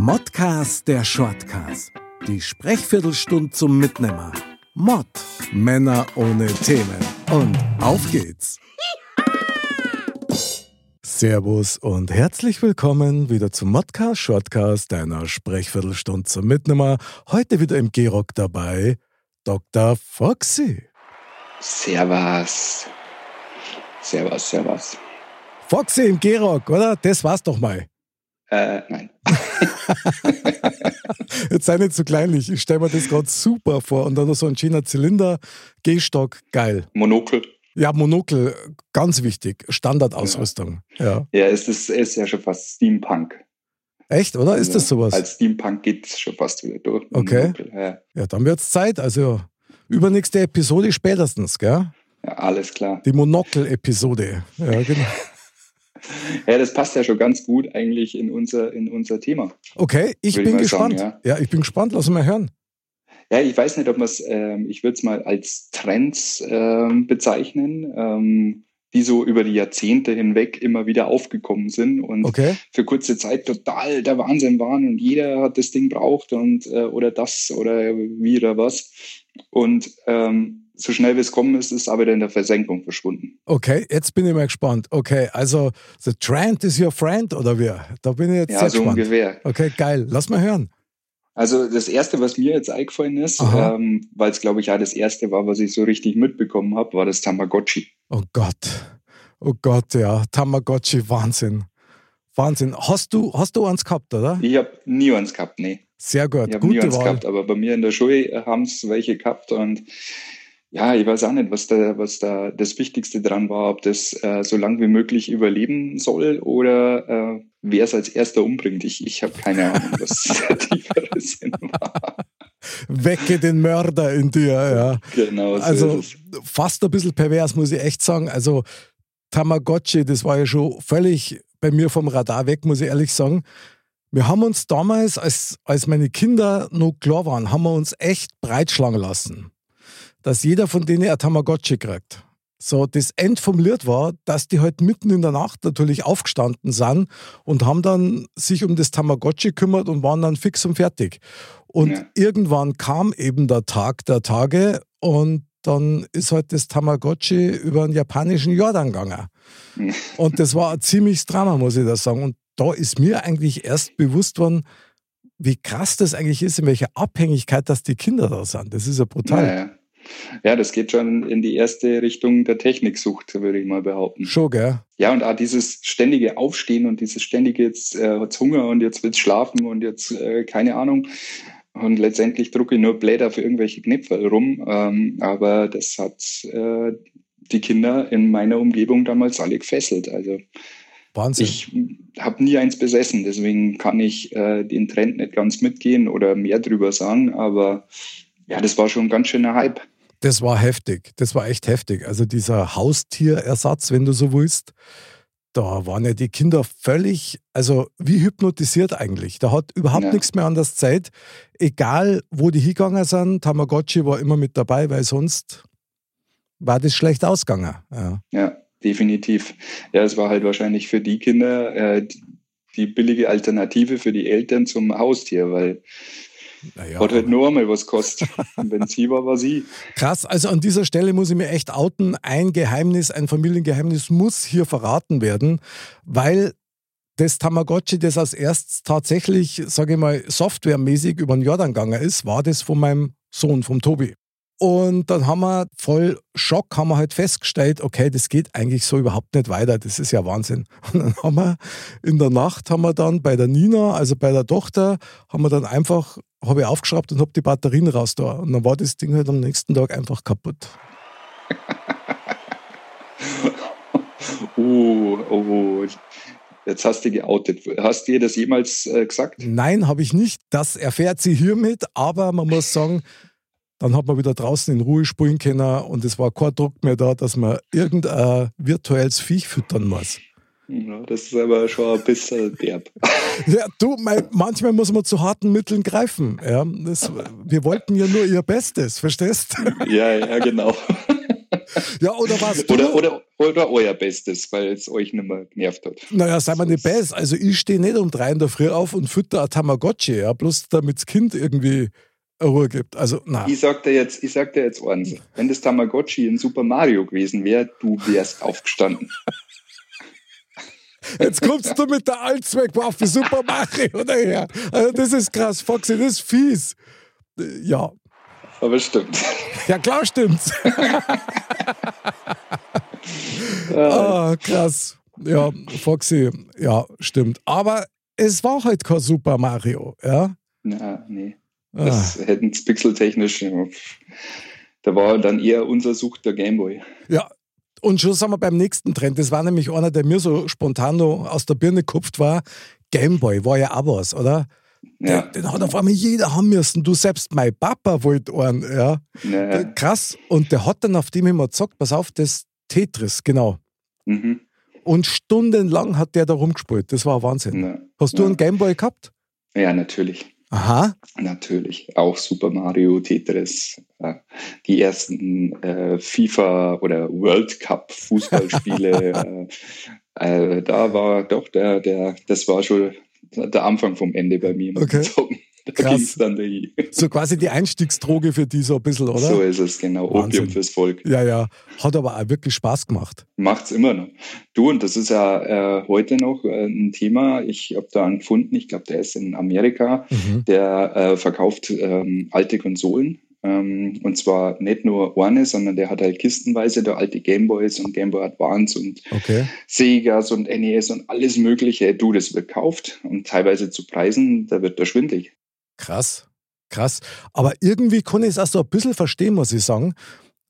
Modcast der Shortcast. Die Sprechviertelstunde zum Mitnehmer. Mod. Männer ohne Themen. Und auf geht's. Servus und herzlich willkommen wieder zum Modcast Shortcast deiner Sprechviertelstunde zum Mitnehmer. Heute wieder im G-Rock dabei Dr. Foxy. Servus. Servus, servus. Foxy im G-Rock, oder? Das war's doch mal. Äh, nein. Jetzt sei nicht so kleinlich. Ich stelle mir das gerade super vor. Und dann noch so ein schöner Zylinder, Gehstock, geil. Monokel. Ja, Monokel, ganz wichtig. Standardausrüstung. Ja, Ja, es ist, es ist ja schon fast Steampunk. echt, oder? Ist das sowas? Als Steampunk geht es schon fast wieder durch. Okay. Monokel. Ja, Ja, dann wird's Zeit. Also übernächste Episode spätestens, gell? ja, alles klar. Die Monokel-Episode. Ja, genau. Ja, das passt ja schon ganz gut eigentlich in unser, in unser Thema. Okay, ich ich bin mal gespannt. sagen, ja. ich bin gespannt. Lass mal hören. Ja, ich weiß nicht, ob man es, ähm, ich würde es mal als Trends ähm, bezeichnen, ähm, die so über die Jahrzehnte hinweg immer wieder aufgekommen sind und Okay. für kurze Zeit total der Wahnsinn waren und jeder hat das Ding braucht und äh, oder das oder wie oder was. Und ähm, so schnell wie es kommen ist, ist aber in der Versenkung verschwunden. Okay, jetzt bin ich mal gespannt. Okay, also The Trend is your friend oder wie? Da bin ich jetzt Ja, sehr so gespannt. ungefähr. Okay, geil. Lass mal hören. Also das erste, was mir jetzt eingefallen ist, ähm, weil es glaube ich ja das erste war, was ich so richtig mitbekommen habe, war das Tamagotchi. Oh Gott. Oh Gott, ja. Tamagotchi, Wahnsinn. Wahnsinn. Hast du, hast du eins gehabt, oder? Ich habe nie eins gehabt, nee. Sehr gut. Ich habe nie eins gehabt, aber bei mir in der Schule haben es welche gehabt und ja, ich weiß auch nicht, was da, was da das Wichtigste dran war, ob das äh, so lang wie möglich überleben soll oder äh, wer es als erster umbringt. Ich, ich habe keine Ahnung, was der tiefere Sinn war. Wecke den Mörder in dir, ja. Genau, so Also fast ein bisschen pervers, muss ich echt sagen. Also Tamagotchi, das war ja schon völlig bei mir vom Radar weg, muss ich ehrlich sagen. Wir haben uns damals, als, als meine Kinder noch klar waren, haben wir uns echt breitschlagen lassen, dass jeder von denen ein Tamagotchi kriegt. So, das Lied war, dass die halt mitten in der Nacht natürlich aufgestanden sind und haben dann sich um das Tamagotchi kümmert und waren dann fix und fertig. Und Ja. irgendwann kam eben der Tag der Tage und dann ist halt das Tamagotchi über einen japanischen Jordan gegangen. Und das war ein ziemliches Drama, muss ich da sagen. Und da ist mir eigentlich erst bewusst worden, wie krass das eigentlich ist, in welcher Abhängigkeit, dass die Kinder da sind. Das ist ja brutal. Ja, ja. Ja, das geht schon in die erste Richtung der Techniksucht, würde ich mal behaupten. Schon, gell? Ja, und auch dieses ständige Aufstehen und dieses ständige, jetzt äh, hat's Hunger und jetzt will's schlafen und jetzt äh, keine Ahnung. Und letztendlich drucke ich nur Blätter für irgendwelche Knipferl rum. Ähm, aber das hat äh, die Kinder in meiner Umgebung damals alle gefesselt. Also Wahnsinn. ich habe nie eins besessen, deswegen kann ich äh, den Trend nicht ganz mitgehen oder mehr drüber sagen. Aber ja, das war schon ein ganz schöner Hype. Das war heftig. Das war echt heftig. Also dieser Haustierersatz, wenn du so willst, da waren ja die Kinder völlig, also wie hypnotisiert eigentlich. Da hat überhaupt Ja. nichts mehr an das Zeit. Egal, wo die hingegangen sind, Tamagotchi war immer mit dabei, weil sonst war das schlecht ausgegangen. Ja. Ja, definitiv. Ja, es war halt wahrscheinlich für die Kinder äh, die billige Alternative für die Eltern zum Haustier, weil Naja, hat halt nur einmal was kostet. Wenn sie war, war sie. Krass, also an dieser Stelle muss ich mir echt outen. Ein Geheimnis, ein Familiengeheimnis muss hier verraten werden, weil das Tamagotchi, das als erstes tatsächlich, sage ich mal, softwaremäßig über den Jordan gegangen ist, war das von meinem Sohn, vom Tobi. Und dann haben wir voll Schock, haben wir halt festgestellt, okay, das geht eigentlich so überhaupt nicht weiter, das ist ja Wahnsinn. Und dann haben wir in der Nacht, haben wir dann bei der Nina, also bei der Tochter, haben wir dann einfach, habe ich aufgeschraubt und habe die Batterien raus da. Und dann war das Ding halt am nächsten Tag einfach kaputt. Oh, oh, jetzt hast du geoutet. Hast du ihr das jemals äh, gesagt? Nein, habe ich nicht. Das erfährt sie hiermit, aber man muss sagen, dann hat man wieder draußen in Ruhe spielen können und es war kein Druck mehr da, dass man irgendein virtuelles Viech füttern muss. Ja, das ist aber schon ein bisschen derb. Ja, du, mein, manchmal muss man zu harten Mitteln greifen. Ja, das, wir wollten ja nur ihr Bestes, verstehst? Ja, ja, genau. ja, oder was? Oder, oder, oder euer Bestes, weil es euch nicht mehr genervt hat. Naja, sei mal nicht best. Also ich stehe nicht um drei in der Früh auf und fütter ein Tamagotchi, ja, bloß damit das Kind irgendwie Ruhe gibt. Also, na. Ich sag dir jetzt, ich sag dir jetzt eins. Wenn das Tamagotchi in Super Mario gewesen wäre, du wärst aufgestanden. Jetzt kommst du mit der Allzweckwaffe Super Mario daher. Also das ist krass, Foxy, das ist fies. Ja. Aber stimmt. Ja, klar stimmt's. ah, krass. Ja, Foxy, ja, stimmt. Aber es war halt kein Super Mario, ja? Na, nee. Das ah. hätten es pixeltechnisch. Da war dann eher unser Sucht der Gameboy. Ja, und schon sind wir beim nächsten Trend. Das war nämlich einer, der mir so spontan aus der Birne gekupft war. Gameboy war ja auch was, oder? Ja. Den, den, hat auf einmal jeder haben müssen. Du selbst, mein Papa wollte einen. Ja. ja. Krass. Und der hat dann auf dem immer gesagt, pass auf, das Tetris, genau. Mhm. Und stundenlang hat der da rumgespielt. Das war Wahnsinn. Ja. Hast du einen Gameboy gehabt? Ja, natürlich. Aha. Natürlich, auch Super Mario, Tetris, äh, die ersten äh, FIFA oder World Cup Fußballspiele. äh, äh, da war doch der, der, das war schon der Anfang vom Ende bei mir. Okay. Krass. dann So quasi die Einstiegsdroge für die so ein bisschen, oder? So ist es, genau. Wahnsinn. Opium fürs Volk. Ja, ja. Hat aber auch wirklich Spaß gemacht. Macht's immer noch. Du, und das ist ja äh, heute noch äh, ein Thema. Ich habe da einen gefunden, ich glaube, der ist in Amerika, mhm. der äh, verkauft ähm, alte Konsolen. Ähm, und zwar nicht nur eine, sondern der hat halt kistenweise da alte Gameboys und Gameboy Advance und okay. Segas und NES und alles Mögliche. Du, das wird gekauft und teilweise zu Preisen, da wird der schwindlig. Krass, krass. Aber irgendwie kann ich es auch so ein bisschen verstehen, muss ich sagen,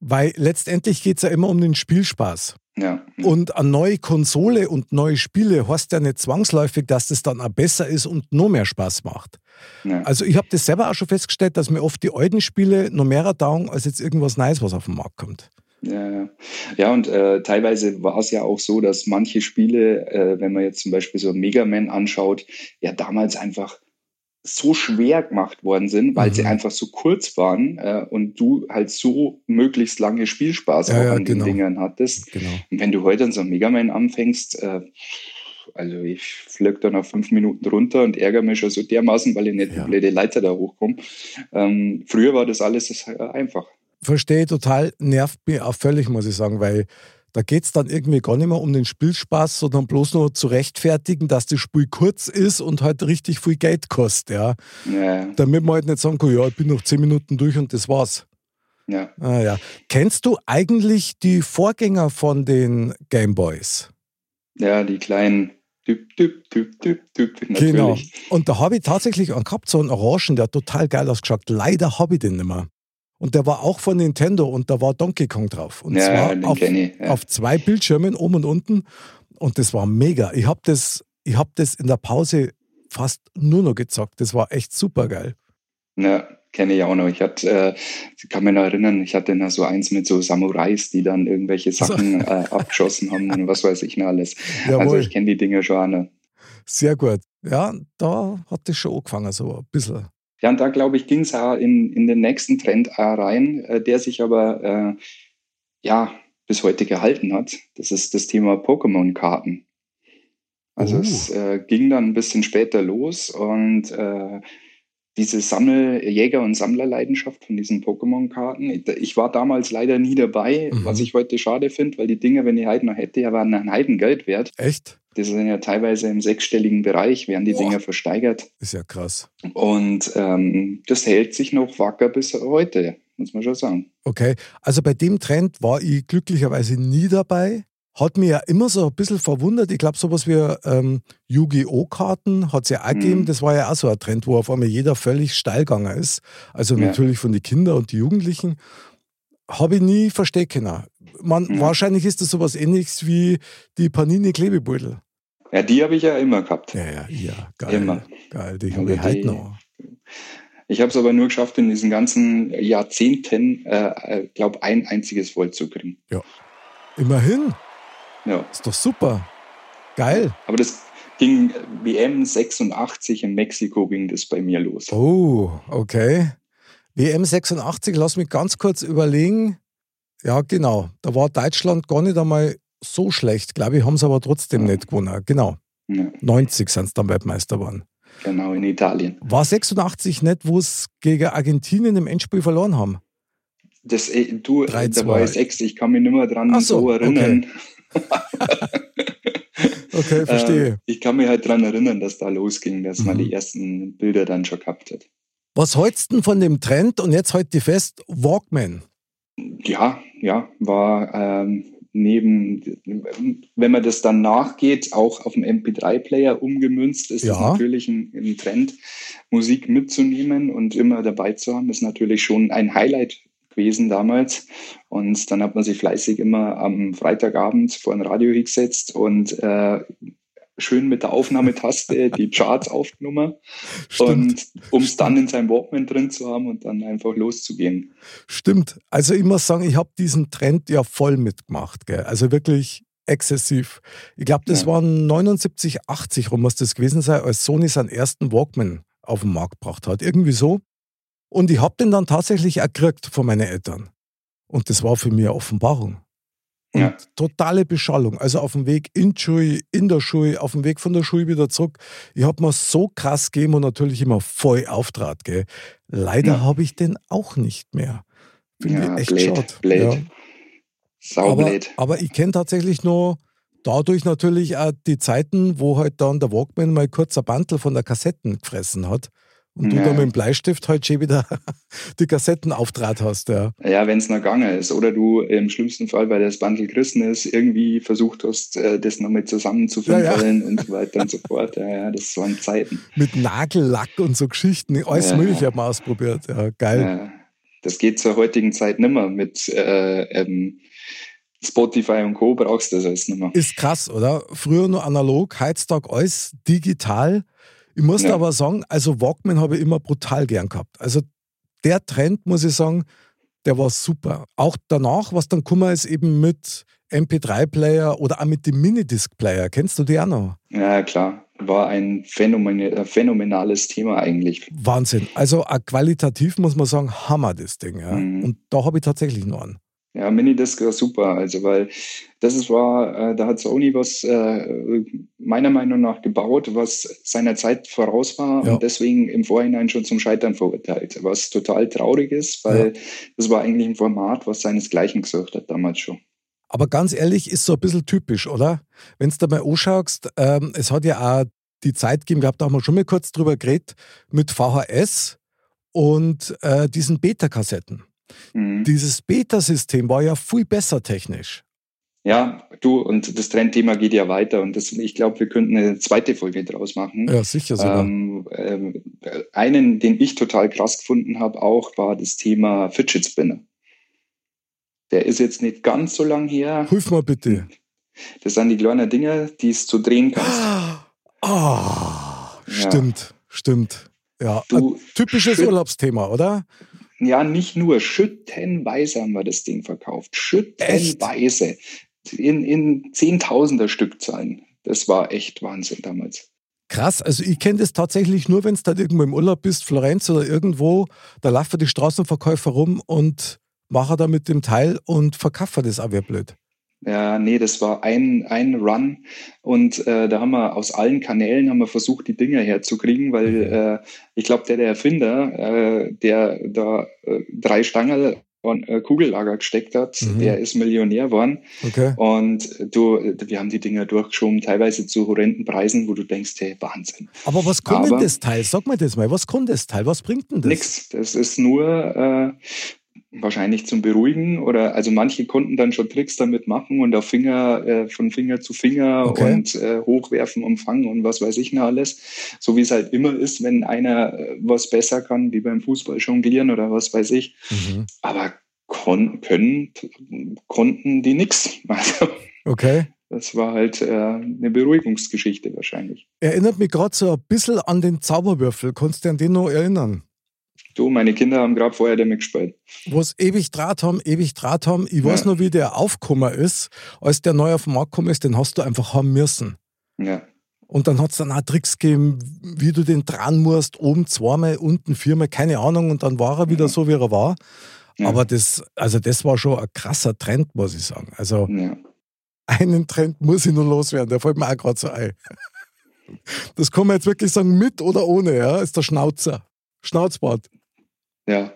weil letztendlich geht es ja immer um den Spielspaß. Ja. Und eine neue Konsole und neue Spiele heißt ja nicht zwangsläufig, dass das dann auch besser ist und noch mehr Spaß macht. Ja. Also ich habe das selber auch schon festgestellt, dass mir oft die alten Spiele noch mehr dauern als jetzt irgendwas Neues, was auf den Markt kommt. Ja, ja. ja und äh, teilweise war es ja auch so, dass manche Spiele, äh, wenn man jetzt zum Beispiel so Mega Man anschaut, ja damals einfach so schwer gemacht worden sind, weil mhm. sie einfach so kurz waren äh, und du halt so möglichst lange Spielspaß ja, auch ja, an genau. den Dingern hattest. Genau. Und wenn du heute an so einem Mega Man anfängst, äh, also ich flöck dann auf fünf Minuten runter und ärgere mich schon so dermaßen, weil ich nicht ja. die blöde Leiter da hochkomme. Ähm, früher war das alles äh, einfach. Verstehe total, nervt mich auch völlig, muss ich sagen, weil da geht es dann irgendwie gar nicht mehr um den Spielspaß, sondern bloß nur zu rechtfertigen, dass das Spiel kurz ist und halt richtig viel Geld kostet. Ja. ja. Damit man halt nicht sagen kann, ja, ich bin noch zehn Minuten durch und das war's. Ja. Ah, ja. Kennst du eigentlich die Vorgänger von den Gameboys? Ja, die kleinen Typ, typ, typ, typ, typ, natürlich. Genau. Und da habe ich tatsächlich einen gehabt, so einen Orangen, der hat total geil ausgeschaut. Leider habe ich den nicht mehr. Und der war auch von Nintendo und da war Donkey Kong drauf. Und ja, zwar auf, ich, ja. auf, zwei Bildschirmen, oben und unten. Und das war mega. Ich habe das, hab das in der Pause fast nur noch gezockt. Das war echt super geil. Ja, kenne ich auch noch. Ich hatte, äh, kann mich noch erinnern, ich hatte da so eins mit so Samurais, die dann irgendwelche Sachen äh, abgeschossen haben und was weiß ich noch alles. Jawohl. Also ich kenne die Dinge schon. auch noch. Sehr gut. Ja, da hat das schon angefangen, so ein bisschen. Ja, und da glaube ich, ging es auch in, in den nächsten Trend rein, äh, der sich aber äh, ja bis heute gehalten hat. Das ist das Thema Pokémon-Karten. Also oh. es äh, ging dann ein bisschen später los und äh, diese Sammel Jäger- und Sammlerleidenschaft von diesen Pokémon-Karten. Ich war damals leider nie dabei, mhm. was ich heute schade finde, weil die Dinge, wenn ich heute noch hätte, ja, waren ein Heidengeld wert. Echt? Das sind ja teilweise im sechsstelligen Bereich, werden die Boah. Dinger versteigert. Ist ja krass. Und ähm, das hält sich noch wacker bis heute, muss man schon sagen. Okay, also bei dem Trend war ich glücklicherweise nie dabei. Hat mir ja immer so ein bisschen verwundert. Ich glaube, sowas wie ähm, Yu-Gi-Oh! Karten hat es ja auch mhm. gegeben. Das war ja auch so ein Trend, wo auf einmal jeder völlig steil gegangen ist. Also ja. natürlich von den Kindern und den Jugendlichen. Habe ich nie verstehen können. Man, ja. Wahrscheinlich ist das sowas ähnliches wie die Panini-Klebebeutel. Ja, die habe ich ja immer gehabt. Ja, ja, ja, geil. Immer. Geil, die habe ich halt noch. Ich habe es aber nur geschafft, in diesen ganzen Jahrzehnten, äh, äh glaube ein einziges Volt zu kriegen. Ja. Immerhin. Ja. Ist doch super. Geil. Aber das ging WM 86 in Mexiko ging das bei mir los. Oh, okay. WM 86, lass mich ganz kurz überlegen. Ja, genau. Da war Deutschland gar nicht einmal so schlecht, glaube ich, haben sie aber trotzdem ja. nicht gewonnen. Genau. Ja. 90 sind sie dann Weltmeister geworden. Genau, in Italien. War 86 nicht, wo es gegen Argentinien im Endspiel verloren haben? Das, äh, du, 3, da war ich sechs, ich kann mich nicht mehr dran so, so erinnern. Okay. okay, verstehe. Äh, ich kann mich halt daran erinnern, dass da losging, dass mhm. man die ersten Bilder dann schon gehabt hat. Was hältst du von dem Trend und jetzt heute fest, Walkman? Ja, ja, war ähm, neben, wenn man das dann nachgeht, auch auf dem MP3-Player umgemünzt, ist ja. es natürlich ein, ein, Trend, Musik mitzunehmen und immer dabei zu haben, ist natürlich schon ein Highlight gewesen damals. Und dann hat man sich fleißig immer am Freitagabend vor ein Radio gesetzt und äh, schön mit der Aufnahmetaste die Charts aufgenommen und um es dann in seinem Walkman drin zu haben und dann einfach loszugehen. Stimmt. Also ich muss sagen, ich habe diesen Trend ja voll mitgemacht. Gell? Also wirklich exzessiv. Ich glaube, das ja. waren 79, 80 rum muss das gewesen sein, als Sony seinen ersten Walkman auf den Markt gebracht hat. Irgendwie so. Und ich habe den dann tatsächlich erkriegt von meinen Eltern. Und das war für mich eine Offenbarung. Und ja. totale Beschallung. Also auf dem Weg in die Schule, in der Schule, auf dem Weg von der Schule wieder zurück. Ich habe mir so krass gegeben und natürlich immer voll auftrat. Gell. Leider ja. habe ich den auch nicht mehr. Finde ja, ich echt schade. Blöd. Ja. Saublöd. Aber, aber ich kenne tatsächlich nur dadurch natürlich auch die Zeiten, wo halt dann der Walkman mal kurz ein Bandel von der Kassetten gefressen hat und ja. du da mit dem Bleistift halt schon wieder die Kassetten auftrat hast. Ja, ja wenn es noch gegangen ist. Oder du im schlimmsten Fall, weil das Bundle gerissen ist, irgendwie versucht hast, äh, das noch mit zusammenzufummeln ja, ja. und so weiter und so fort. Ja, ja, das waren Zeiten. Mit Nagellack und so Geschichten. Alles ja. Mögliche hat man ausprobiert. Ja, geil. Ja, das geht zur heutigen Zeit nimmer mit äh, ähm, Spotify und Co. brauchst du das alles nimmer. Ist krass, oder? Früher nur analog, heutzutage alles digital. Ich muss ja. aber sagen, also Walkman habe ich immer brutal gern gehabt. Also der Trend, muss ich sagen, der war super. Auch danach, was dann gekommen ist, eben mit MP3-Player oder auch mit dem Minidisc-Player. Kennst du die auch noch? Ja, klar. War ein phänomenales Thema eigentlich. Wahnsinn. Also qualitativ muss man sagen, Hammer das Ding. Ja. Mhm. Und da habe ich tatsächlich noch einen. Ja, Minidisc war super, also weil das ist war, äh, da hat Sony was äh, meiner Meinung nach gebaut, was seiner Zeit voraus war ja. und deswegen im Vorhinein schon zum Scheitern verurteilt, was total traurig ist, weil ja. das war eigentlich ein Format, was seinesgleichen gesucht hat damals schon. Aber ganz ehrlich, ist so ein bisschen typisch, oder? Wenn du da mal anschaust, ähm, es hat ja auch die Zeit gegeben, gehabt, da haben wir schon mal kurz drüber geredet, mit VHS und äh, diesen Beta-Kassetten. Mhm. Dieses Beta-System war ja viel besser technisch. Ja, du, und das Trendthema geht ja weiter und das, ich glaube, wir könnten eine zweite Folge draus machen. Ja, sicher sogar. Ähm, ähm, einen, den ich total krass gefunden habe, auch war das Thema Fidget Spinner. Der ist jetzt nicht ganz so lang her. Hilf mal bitte. Das sind die kleinen Dinger, die es zu drehen kannst. Ah, oh, stimmt, ja. stimmt. Ja, du, typisches Urlaubsthema, oder? Ja, nicht nur, schüttenweise haben wir das Ding verkauft. Schüttenweise. In, in Zehntausender Stückzahlen. Das war echt Wahnsinn damals. Krass, also ich kenne das tatsächlich nur, wenn du da irgendwo im Urlaub bist, Florenz oder irgendwo, da laufen die Straßenverkäufer rum und machen da mit dem Teil und verkaufen das auch wie blöd. Ja, nee, das war ein, ein Run und äh, da haben wir aus allen Kanälen haben wir versucht, die Dinger herzukriegen, weil mhm. äh, ich glaube, der, der Erfinder, äh, der da äh, drei Stangen und äh, Kugellager gesteckt hat, mhm. der ist Millionär geworden. Okay. Und du, wir haben die Dinger durchgeschoben, teilweise zu horrenden Preisen, wo du denkst, hey, Wahnsinn. Aber was kann denn das Teil? Sag mal das mal, was kann das Teil? Was bringt denn das? Nix. Das ist nur äh, wahrscheinlich zum Beruhigen oder also manche konnten dann schon Tricks damit machen und auf Finger äh, von Finger zu Finger okay. und äh, hochwerfen, umfangen und was weiß ich noch alles, so wie es halt immer ist, wenn einer äh, was besser kann, wie beim Fußball jonglieren oder was weiß ich. Mhm. Aber kon können konnten die nix. Also, okay. Das war halt äh, eine Beruhigungsgeschichte wahrscheinlich. Erinnert mich gerade so ein bisschen an den Zauberwürfel. Kannst du an den noch erinnern? Du, meine Kinder haben gerade vorher damit gespielt. Wo es ewig Draht haben, ewig Draht haben. Ich weiß ja. noch, wie der aufgekommen ist. Als der neu auf den Markt gekommen ist, den hast du einfach haben müssen. Ja. Und dann hat es dann auch Tricks gegeben, wie du den dran musst, oben zweimal, unten viermal, keine Ahnung. Und dann war er wieder ja. so, wie er war. Ja. Aber das, also das war schon ein krasser Trend, muss ich sagen. Also ja. einen Trend muss ich nur loswerden, der fällt mir auch gerade so ein. Das kann man jetzt wirklich sagen, mit oder ohne, ja, ist der Schnauzer. Schnauzbart. Ja,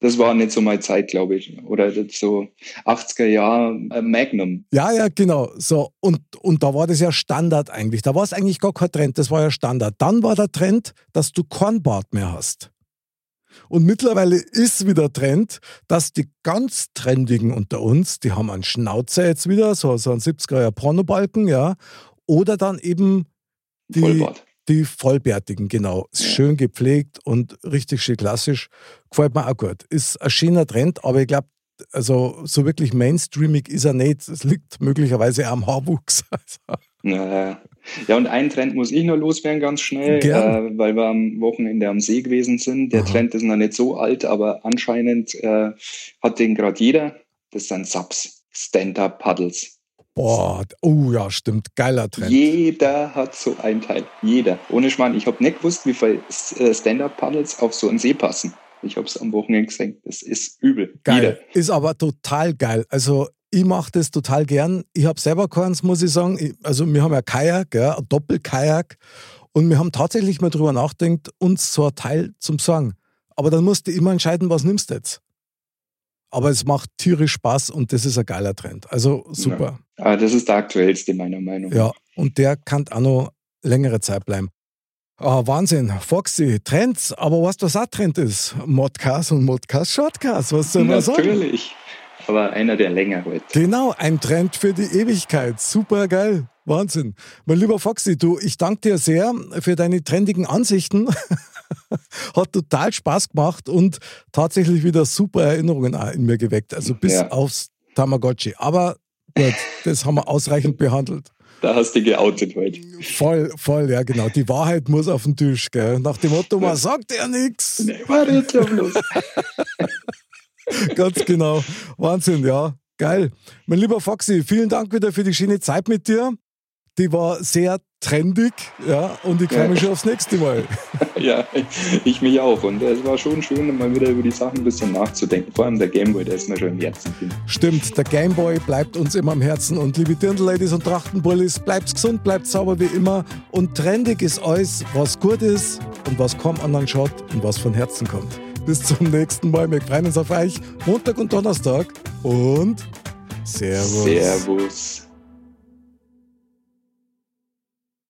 das war nicht so meine Zeit, glaube ich. Oder so 80er Jahre äh, Magnum. Ja, ja, genau. So, und, und da war das ja Standard eigentlich. Da war es eigentlich gar kein Trend, das war ja Standard. Dann war der Trend, dass du kein Bart mehr hast. Und mittlerweile ist wieder Trend, dass die ganz Trendigen unter uns, die haben einen Schnauzer jetzt wieder, so, so einen 70er Pornobalken, ja. Oder dann eben die, Vollbart. Die Vollbärtigen, genau. Schön gepflegt und richtig schön klassisch. Gefällt mir auch gut. Ist ein schöner Trend, aber ich glaube, also so wirklich mainstreamig ist er nicht. Es liegt möglicherweise am Haarwuchs. ja, ja, und einen Trend muss ich noch loswerden, ganz schnell, äh, weil wir am Wochenende am See gewesen sind. Der Aha. Trend ist noch nicht so alt, aber anscheinend äh, hat den gerade jeder. Das sind Subs, Stand-Up-Paddles. Boah, oh ja, stimmt. Geiler Trend. Jeder hat so ein Teil. Jeder. Ohne Schmarrn. Ich habe nicht gewusst, wie viele äh, Stand-Up-Paddles auf so einen See passen. Ich habe es am Wochenende gesehen. Das ist übel. Geil. Jeder. Ist aber total geil. Also ich mache das total gern. Ich habe selber keins, muss ich sagen. also wir haben ja Kajak, ja, ein Doppelkajak. Und wir haben tatsächlich mal drüber nachgedacht, uns so ein Teil zum Sagen. Aber dann musst du immer entscheiden, was nimmst du jetzt. Aber es macht tierisch Spaß und das ist ein geiler Trend. Also super. Ja. Ah, das ist der aktuellste, meiner Meinung nach. Ja, und der kann auch noch längere Zeit bleiben. Oh, Wahnsinn, Foxy, Trends, aber weißt du, was auch Trend ist? Modcast und Modcast Shortcast, was soll man sagen? Natürlich, aber einer der länger wird. Genau, ein Trend für die Ewigkeit, super geil. Wahnsinn. Mein lieber Foxy, du, ich danke dir sehr für deine trendigen Ansichten. Hat total Spaß gemacht und tatsächlich wieder super Erinnerungen in mir geweckt. Also bis ja. aufs Tamagotchi. Aber gut, das haben wir ausreichend behandelt. Da hast du geoutet heute. Voll, voll, ja, genau. Die Wahrheit muss auf den Tisch, gell? Nach dem Motto, man sagt ja nichts. Nee, warte jetzt bloß. Ganz genau. Wahnsinn, ja. Geil. Mein lieber Foxy, vielen Dank wieder für die schöne Zeit mit dir die war sehr trendig, ja, und ich freue mich schon aufs nächste Mal. ja, ich mich auch. Und es war schon schön, mal wieder über die Sachen ein bisschen nachzudenken. Vor allem der Gameboy, der ist mir schon im Herzen. Stimmt, der Gameboy bleibt uns immer im Herzen. Und liebe Dirndl-Ladies und Trachtenbullis, bleibt gesund, bleibt sauber wie immer. Und trendig ist alles, was gut ist und was kaum anderen schaut und was von Herzen kommt. Bis zum nächsten Mal. Wir freuen uns auf euch. Montag und Donnerstag. Und Servus. Servus.